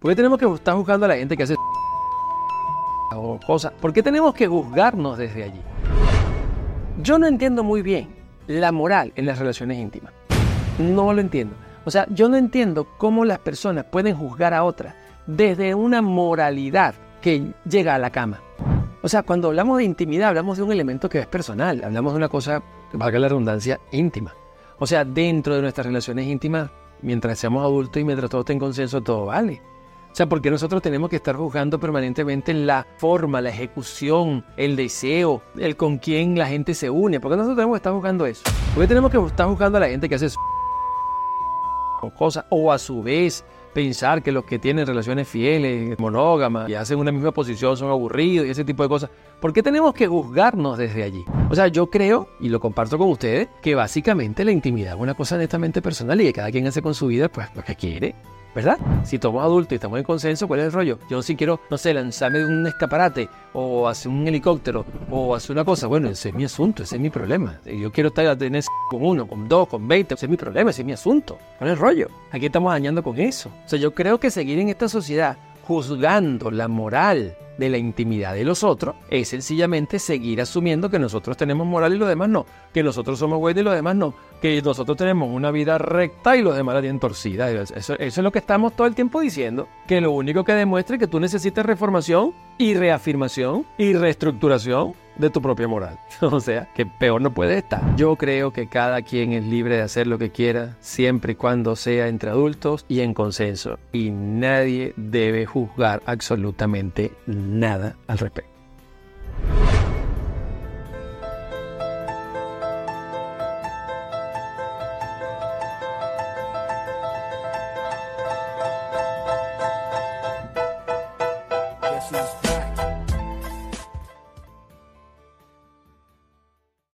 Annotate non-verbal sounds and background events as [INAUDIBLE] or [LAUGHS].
¿Por qué tenemos que estar juzgando a la gente que hace o cosas? ¿Por qué tenemos que juzgarnos desde allí? Yo no entiendo muy bien la moral en las relaciones íntimas. No lo entiendo. O sea, yo no entiendo cómo las personas pueden juzgar a otras desde una moralidad que llega a la cama. O sea, cuando hablamos de intimidad, hablamos de un elemento que es personal, hablamos de una cosa, valga la redundancia, íntima. O sea, dentro de nuestras relaciones íntimas, mientras seamos adultos y mientras todo esté en consenso, todo vale. O sea, porque nosotros tenemos que estar juzgando permanentemente la forma, la ejecución, el deseo, el con quién la gente se une. ¿Por qué nosotros tenemos que estar juzgando eso? ¿Por qué tenemos que estar juzgando a la gente que hace cosas? O a su vez pensar que los que tienen relaciones fieles, monógamas y hacen una misma posición son aburridos y ese tipo de cosas. ¿Por qué tenemos que juzgarnos desde allí? O sea, yo creo, y lo comparto con ustedes, que básicamente la intimidad es una cosa netamente personal y que cada quien hace con su vida pues lo que quiere. ¿verdad? Si somos adultos y estamos en consenso, ¿cuál es el rollo? Yo si quiero, no sé, lanzarme de un escaparate o hacer un helicóptero o hacer una cosa, bueno, ese es mi asunto, ese es mi problema. Yo quiero estar tener con uno, con dos, con veinte, ese es mi problema, ese es mi asunto. ¿Cuál es el rollo? Aquí estamos dañando con eso. O sea, yo creo que seguir en esta sociedad juzgando la moral de la intimidad de los otros es sencillamente seguir asumiendo que nosotros tenemos moral y los demás no, que nosotros somos buenos y los demás no, que nosotros tenemos una vida recta y los demás la tienen torcida. Eso, es lo que estamos todo el tiempo diciendo, que lo único que demuestra es que tú necesitas reformación y reafirmación y reestructuración de tu propia moral. [LAUGHS] O sea, que peor no puede estar. Yo creo que cada quien es libre de hacer lo que quiera, siempre y cuando sea entre adultos y en consenso. Y nadie debe juzgar absolutamente nada al respecto.